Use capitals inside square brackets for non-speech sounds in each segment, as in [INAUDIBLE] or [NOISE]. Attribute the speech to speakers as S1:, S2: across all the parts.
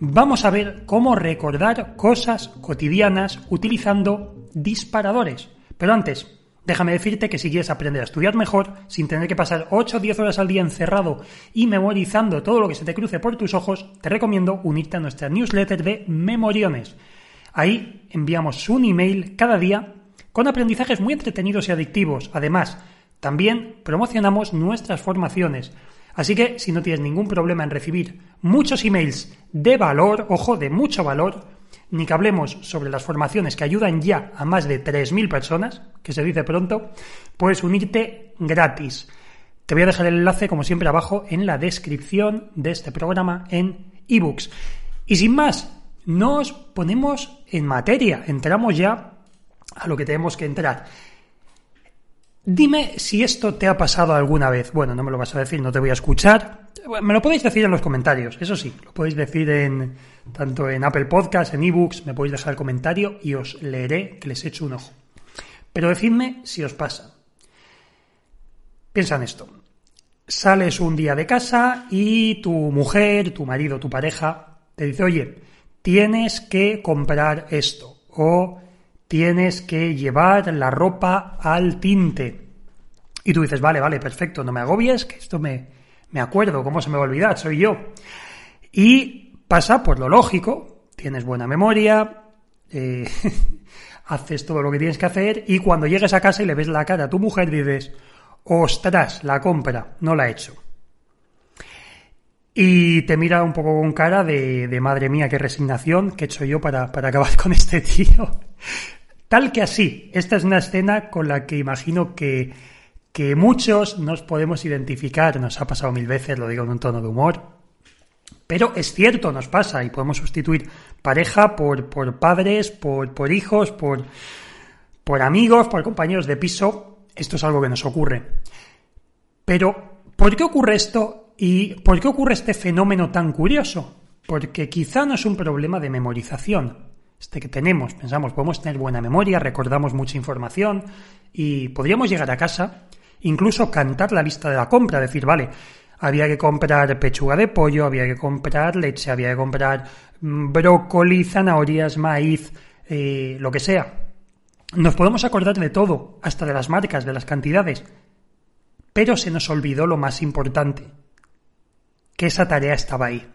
S1: vamos a ver cómo recordar cosas cotidianas utilizando disparadores. Pero antes, déjame decirte que si quieres aprender a estudiar mejor, sin tener que pasar 8 o 10 horas al día encerrado y memorizando todo lo que se te cruce por tus ojos, te recomiendo unirte a nuestra newsletter de Memoriones. Ahí enviamos un email cada día con aprendizajes muy entretenidos y adictivos. Además, también promocionamos nuestras formaciones. Así que si no tienes ningún problema en recibir muchos emails de valor, ojo, de mucho valor, ni que hablemos sobre las formaciones que ayudan ya a más de 3.000 personas, que se dice pronto, puedes unirte gratis. Te voy a dejar el enlace, como siempre, abajo en la descripción de este programa en ebooks. Y sin más, nos ponemos en materia, entramos ya a lo que tenemos que entrar. Dime si esto te ha pasado alguna vez. Bueno, no me lo vas a decir, no te voy a escuchar. Me lo podéis decir en los comentarios, eso sí, lo podéis decir en tanto en Apple Podcasts, en eBooks, me podéis dejar el comentario y os leeré que les echo un ojo. Pero decidme si os pasa. Piensa en esto. Sales un día de casa y tu mujer, tu marido, tu pareja te dice, oye, tienes que comprar esto o tienes que llevar la ropa al tinte. Y tú dices, vale, vale, perfecto, no me agobies, que esto me, me acuerdo, ¿cómo se me va a olvidar? Soy yo. Y pasa por lo lógico, tienes buena memoria, eh, [LAUGHS] haces todo lo que tienes que hacer y cuando llegues a casa y le ves la cara a tu mujer dices, ostras, la compra, no la he hecho. Y te mira un poco con cara de, de madre mía, qué resignación que he hecho yo para, para acabar [LAUGHS] con este tío. Tal que así, esta es una escena con la que imagino que, que muchos nos podemos identificar, nos ha pasado mil veces, lo digo en un tono de humor, pero es cierto, nos pasa y podemos sustituir pareja por, padres, por, por hijos, por, por amigos, por compañeros de piso. Esto es algo que nos ocurre. Pero, ¿por qué ocurre esto y por qué ocurre este fenómeno tan curioso? Porque quizá no es un problema de memorización, este que tenemos. Pensamos, podemos tener buena memoria, recordamos mucha información y podríamos llegar a casa, incluso cantar la lista de la compra, decir, vale, había que comprar pechuga de pollo, había que comprar leche, había que comprar mm, brócoli, zanahorias, maíz, eh, lo que sea. Nos podemos acordar de todo, hasta de las marcas, de las cantidades. Pero se nos olvidó lo más importante, que esa tarea estaba ahí.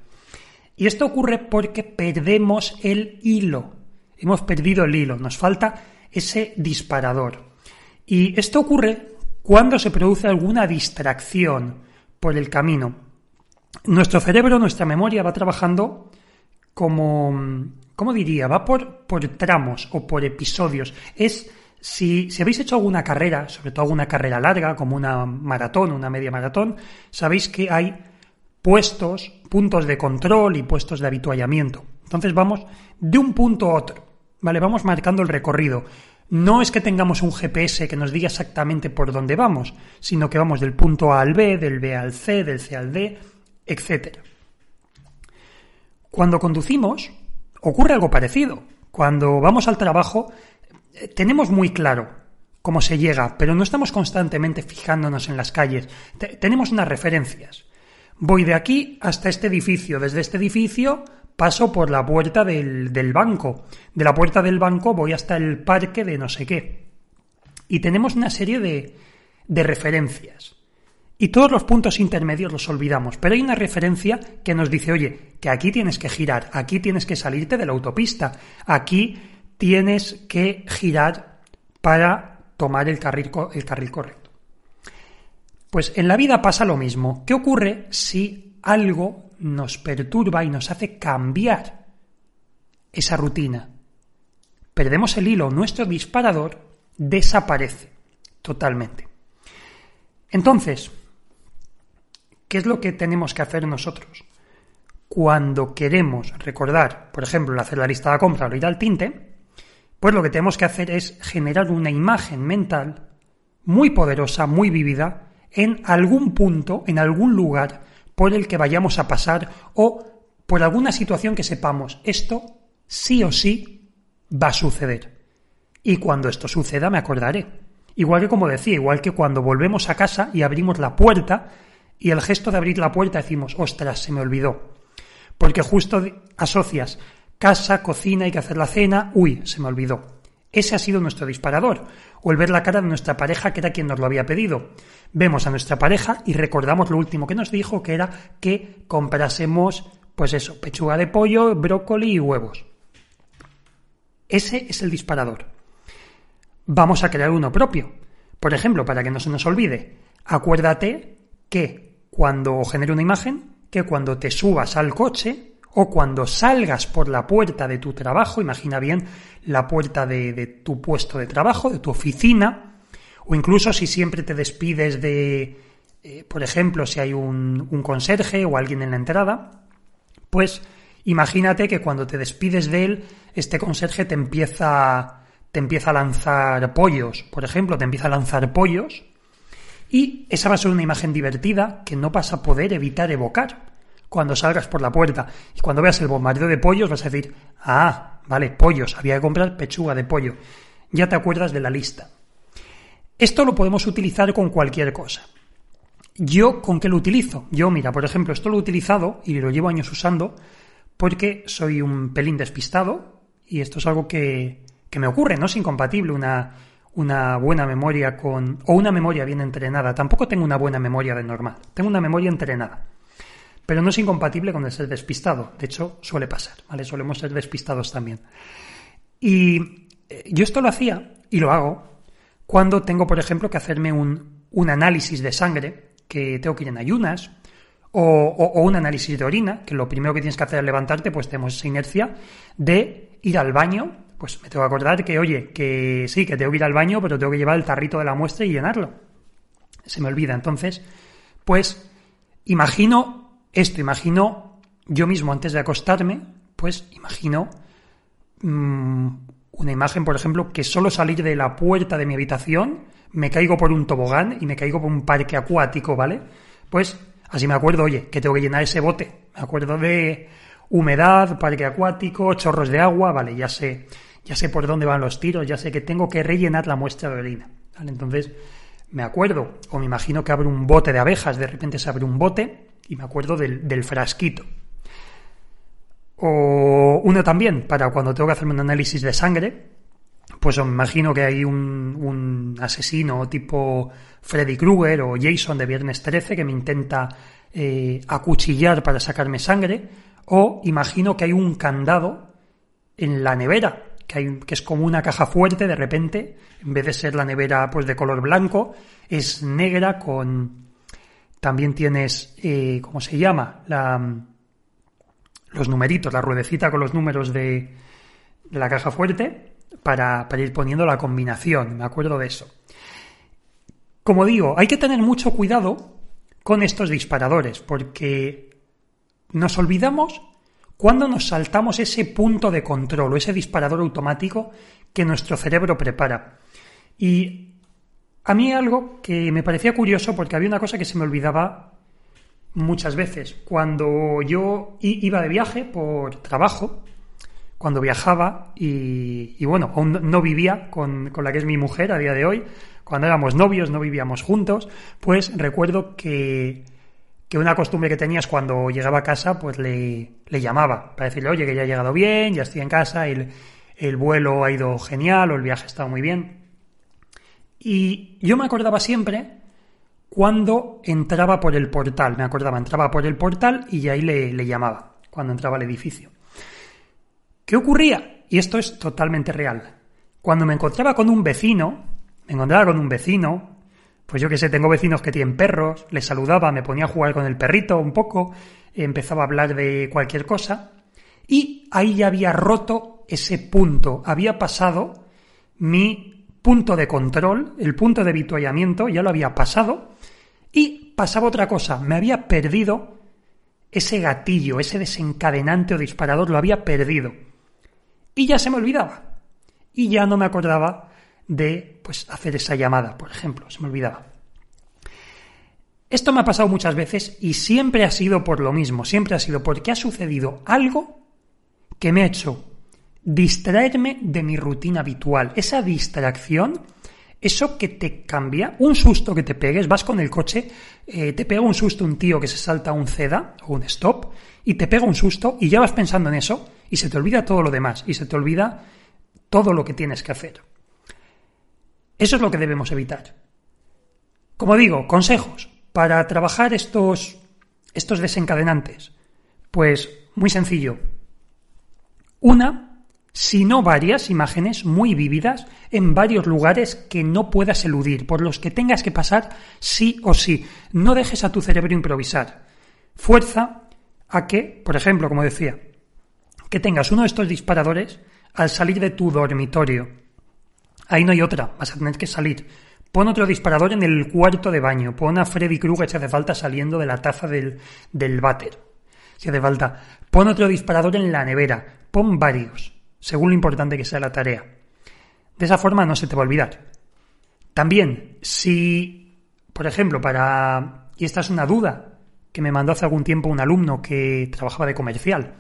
S1: Y esto ocurre porque perdemos el hilo. Hemos perdido el hilo, nos falta ese disparador. Y esto ocurre cuando se produce alguna distracción por el camino. Nuestro cerebro, nuestra memoria va trabajando como, ¿cómo diría? Va por, por tramos o por episodios. Es si, si, habéis hecho alguna carrera, sobre todo alguna carrera larga, como una maratón, una media maratón, sabéis que hay puestos, puntos de control y puestos de habituallamiento. Entonces vamos de un punto a otro, ¿vale? Vamos marcando el recorrido. No es que tengamos un GPS que nos diga exactamente por dónde vamos, sino que vamos del punto A al B, del B al C, del C al D, etc. Cuando conducimos, ocurre algo parecido. Cuando vamos al trabajo, eh, tenemos muy claro cómo se llega, pero no estamos constantemente fijándonos en las calles. tenemos unas referencias. Voy de aquí hasta este edificio. Desde este edificio paso por la puerta del, banco. De la puerta del banco voy hasta el parque de no sé qué. Y tenemos una serie de, de referencias. y todos los puntos intermedios los olvidamos. Pero hay una referencia que nos dice, oye, que aquí tienes que girar, aquí tienes que salirte de la autopista, aquí tienes que girar para tomar el carril, el carril correcto. Pues en la vida pasa lo mismo. ¿Qué ocurre si algo nos perturba y nos hace cambiar esa rutina? Perdemos el hilo, nuestro disparador desaparece totalmente. Entonces, ¿Qué es lo que tenemos que hacer nosotros? Cuando queremos recordar, por ejemplo, hacer la lista de compra o ir al tinte, pues lo que tenemos que hacer es generar una imagen mental muy poderosa, muy vívida, en algún punto, en algún lugar por el que vayamos a pasar o por alguna situación que sepamos, esto sí o sí va a suceder. Y cuando esto suceda me acordaré. Igual que como decía, igual que cuando volvemos a casa y abrimos la puerta, y el gesto de abrir la puerta decimos, ostras, se me olvidó. Porque justo asocias casa, cocina, hay que hacer la cena, uy, se me olvidó. Ese ha sido nuestro disparador. O el ver la cara de nuestra pareja, que era quien nos lo había pedido. Vemos a nuestra pareja y recordamos lo último que nos dijo, que era que comprásemos, pues eso, pechuga de pollo, brócoli y huevos. Ese es el disparador. Vamos a crear uno propio. Por ejemplo, para que no se nos olvide, acuérdate que cuando genere una imagen que cuando te subas al coche o cuando salgas por la puerta de tu trabajo, imagina bien la puerta de, tu puesto de trabajo, de tu oficina, o incluso si siempre te despides de, eh, por ejemplo, si hay un, un conserje o alguien en la entrada, pues imagínate que cuando te despides de él, este conserje te empieza, te empieza a lanzar pollos, por ejemplo, te empieza a lanzar pollos, y esa va a ser una imagen divertida que no vas a poder evitar evocar cuando salgas por la puerta. Y cuando veas el bombardeo de pollos vas a decir, ah, vale, pollos, había que comprar pechuga de pollo. Ya te acuerdas de la lista. Esto lo podemos utilizar con cualquier cosa. ¿Yo con qué lo utilizo? Yo, mira, por ejemplo, esto lo he utilizado y lo llevo años usando porque soy un pelín despistado y esto es algo que, que me ocurre, no es incompatible una, una buena memoria con. o una memoria bien entrenada. Tampoco tengo una buena memoria de normal. Tengo una memoria entrenada. Pero no es incompatible con el ser despistado. De hecho, suele pasar, ¿vale? Solemos ser despistados también. Y eh, yo esto lo hacía y lo hago cuando tengo, por ejemplo, que hacerme un, un análisis de sangre, que tengo que ir en ayunas, o, o, un análisis de orina, que lo primero que tienes que hacer es levantarte, pues tenemos esa inercia de ir al baño pues me tengo que acordar que, oye, que sí, que tengo que ir al baño, pero tengo que llevar el tarrito de la muestra y llenarlo. Se me olvida. Entonces, pues, imagino esto, imagino yo mismo antes de acostarme, pues imagino mm, una imagen, por ejemplo, que solo salir de la puerta de mi habitación me caigo por un tobogán y me caigo por un parque acuático, ¿vale? Pues así me acuerdo, oye, que tengo que llenar ese bote. Me acuerdo de humedad, parque acuático, chorros de agua, vale, ya sé ya sé por dónde van los tiros, ya sé que tengo que rellenar la muestra de orina. Entonces, me acuerdo, o me imagino que abre un bote de abejas, de repente se abre un bote y me acuerdo del, frasquito. O uno también, para cuando tengo que hacerme un análisis de sangre, pues me imagino que hay un, asesino tipo Freddy Krueger o Jason de Viernes 13 que me intenta eh, acuchillar para sacarme sangre, o imagino que hay un candado en la nevera que, es como una caja fuerte, de repente, en vez de ser la nevera pues de color blanco, es negra con... También tienes, eh, ¿cómo se llama? La, los numeritos, la ruedecita con los números de, la caja fuerte para, para ir poniendo la combinación, me acuerdo de eso. Como digo, hay que tener mucho cuidado con estos disparadores, porque nos olvidamos cuando nos saltamos ese punto de control o ese disparador automático que nuestro cerebro prepara? Y a mí algo que me parecía curioso porque había una cosa que se me olvidaba muchas veces. Cuando yo iba de viaje por trabajo, cuando viajaba y, bueno, aún no vivía con, con, la que es mi mujer a día de hoy, cuando éramos novios, no vivíamos juntos, pues recuerdo que que una costumbre que tenías cuando llegaba a casa, pues le, le llamaba para decirle, oye, que ya he llegado bien, ya estoy en casa, el, el vuelo ha ido genial o el viaje ha estado muy bien. Y yo me acordaba siempre cuando entraba por el portal. Me acordaba, entraba por el portal y ahí le, llamaba, cuando entraba al edificio. ¿Qué ocurría? Y esto es totalmente real. Cuando me encontraba con un vecino, me encontraba con un vecino, pues yo que sé, tengo vecinos que tienen perros, les saludaba, me ponía a jugar con el perrito un poco, empezaba a hablar de cualquier cosa, y ahí ya había roto ese punto, había pasado mi punto de control, el punto de habituallamiento, ya lo había pasado, y pasaba otra cosa, me había perdido ese gatillo, ese desencadenante o disparador, lo había perdido. Y ya se me olvidaba. Y ya no me acordaba de pues, hacer esa llamada, por ejemplo, se me olvidaba. Esto me ha pasado muchas veces y siempre ha sido por lo mismo, siempre ha sido porque ha sucedido algo que me ha hecho distraerme de mi rutina habitual. Esa distracción, eso que te cambia, un susto que te pegues, vas con el coche, eh, te pega un susto un tío que se salta un ceda o un stop y te pega un susto y ya vas pensando en eso y se te olvida todo lo demás y se te olvida todo lo que tienes que hacer. Eso es lo que debemos evitar. Como digo, consejos para trabajar estos, estos desencadenantes. Pues muy sencillo. Una, si no varias imágenes muy vívidas en varios lugares que no puedas eludir, por los que tengas que pasar sí o sí. No dejes a tu cerebro improvisar. Fuerza a que, por ejemplo, como decía, que tengas uno de estos disparadores al salir de tu dormitorio. Ahí no hay otra, vas a tener que salir. Pon otro disparador en el cuarto de baño. Pon a Freddy Krueger si hace falta saliendo de la taza del, del váter. Si hace falta. Pon otro disparador en la nevera. Pon varios, según lo importante que sea la tarea. De esa forma no se te va a olvidar. También, si, por ejemplo, para... Y esta es una duda que me mandó hace algún tiempo un alumno que trabajaba de comercial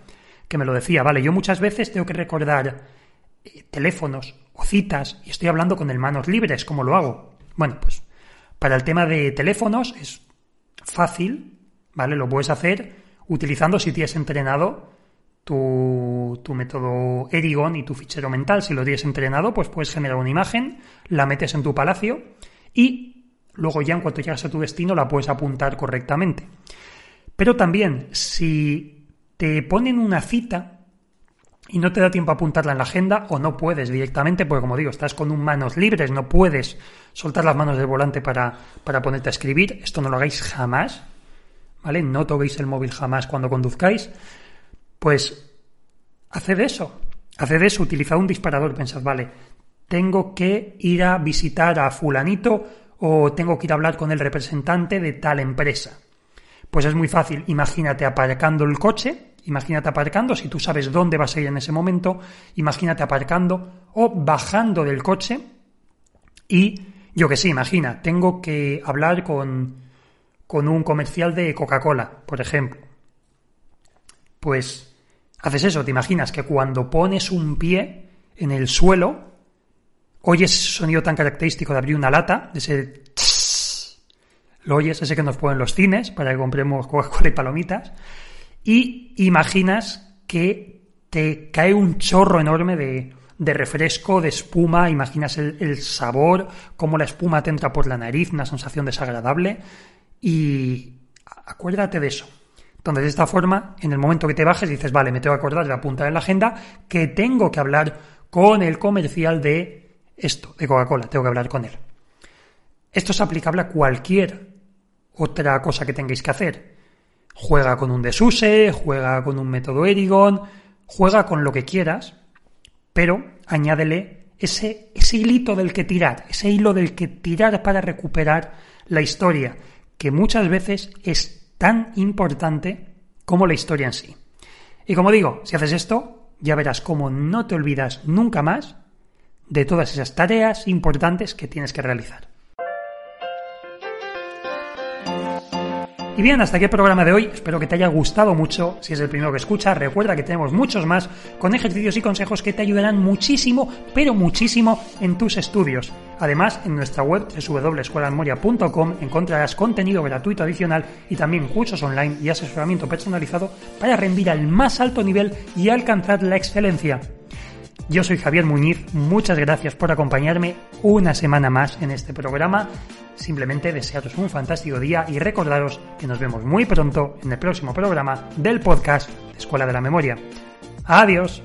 S1: que me lo decía, vale, yo muchas veces tengo que recordar eh, teléfonos o citas y estoy hablando con el manos libres, ¿cómo lo hago? Bueno, pues para el tema de teléfonos es fácil, ¿vale? Lo puedes hacer utilizando si tienes entrenado tu, tu, método Erigon y tu fichero mental. Si lo tienes entrenado, pues puedes generar una imagen, la metes en tu palacio y luego ya en cuanto llegas a tu destino la puedes apuntar correctamente. Pero también, si te ponen una cita y no te da tiempo a apuntarla en la agenda o no puedes directamente, porque como digo, estás con un manos libres, no puedes soltar las manos del volante para, para ponerte a escribir. Esto no lo hagáis jamás, ¿vale? No toquéis el móvil jamás cuando conduzcáis. Pues haced eso, haced eso, utilizad un disparador, pensad, vale, tengo que ir a visitar a fulanito o tengo que ir a hablar con el representante de tal empresa. Pues es muy fácil, imagínate aparcando el coche, Imagínate aparcando, si tú sabes dónde vas a ir en ese momento, imagínate aparcando o bajando del coche y yo que sé, imagina, tengo que hablar con, con un comercial de Coca-Cola, por ejemplo. Pues haces eso, te imaginas que cuando pones un pie en el suelo, oyes ese sonido tan característico de abrir una lata, de ese lo oyes, ese que nos ponen los cines para que compremos Coca-Cola y palomitas, y imaginas que te cae un chorro enorme de, de refresco, de espuma, imaginas el, sabor, cómo la espuma te entra por la nariz, una sensación desagradable y acuérdate de eso. Entonces, de esta forma, en el momento que te bajes, dices, vale, me tengo que acordar de apuntar en la agenda que tengo que hablar con el comercial de esto, de Coca-Cola, tengo que hablar con él. Esto es aplicable a cualquier otra cosa que tengáis que hacer. Juega con un desuse, juega con un método Erigon, juega con lo que quieras, pero añádele ese, ese hilito del que tirar, ese hilo del que tirar para recuperar la historia, que muchas veces es tan importante como la historia en sí. Y como digo, si haces esto, ya verás cómo no te olvidas nunca más de todas esas tareas importantes que tienes que realizar. Y bien, hasta aquí el programa de hoy. Espero que te haya gustado mucho. Si es el primero que escuchas, recuerda que tenemos muchos más con ejercicios y consejos que te ayudarán muchísimo, pero muchísimo en tus estudios. Además, en nuestra web www.escuelamemoria.com encontrarás contenido gratuito adicional y también cursos online y asesoramiento personalizado para rendir al más alto nivel y alcanzar la excelencia. Yo soy Javier Muñiz, muchas gracias por acompañarme una semana más en este programa. Simplemente desearos un fantástico día y recordaros que nos vemos muy pronto en el próximo programa del podcast Escuela de la Memoria. Adiós.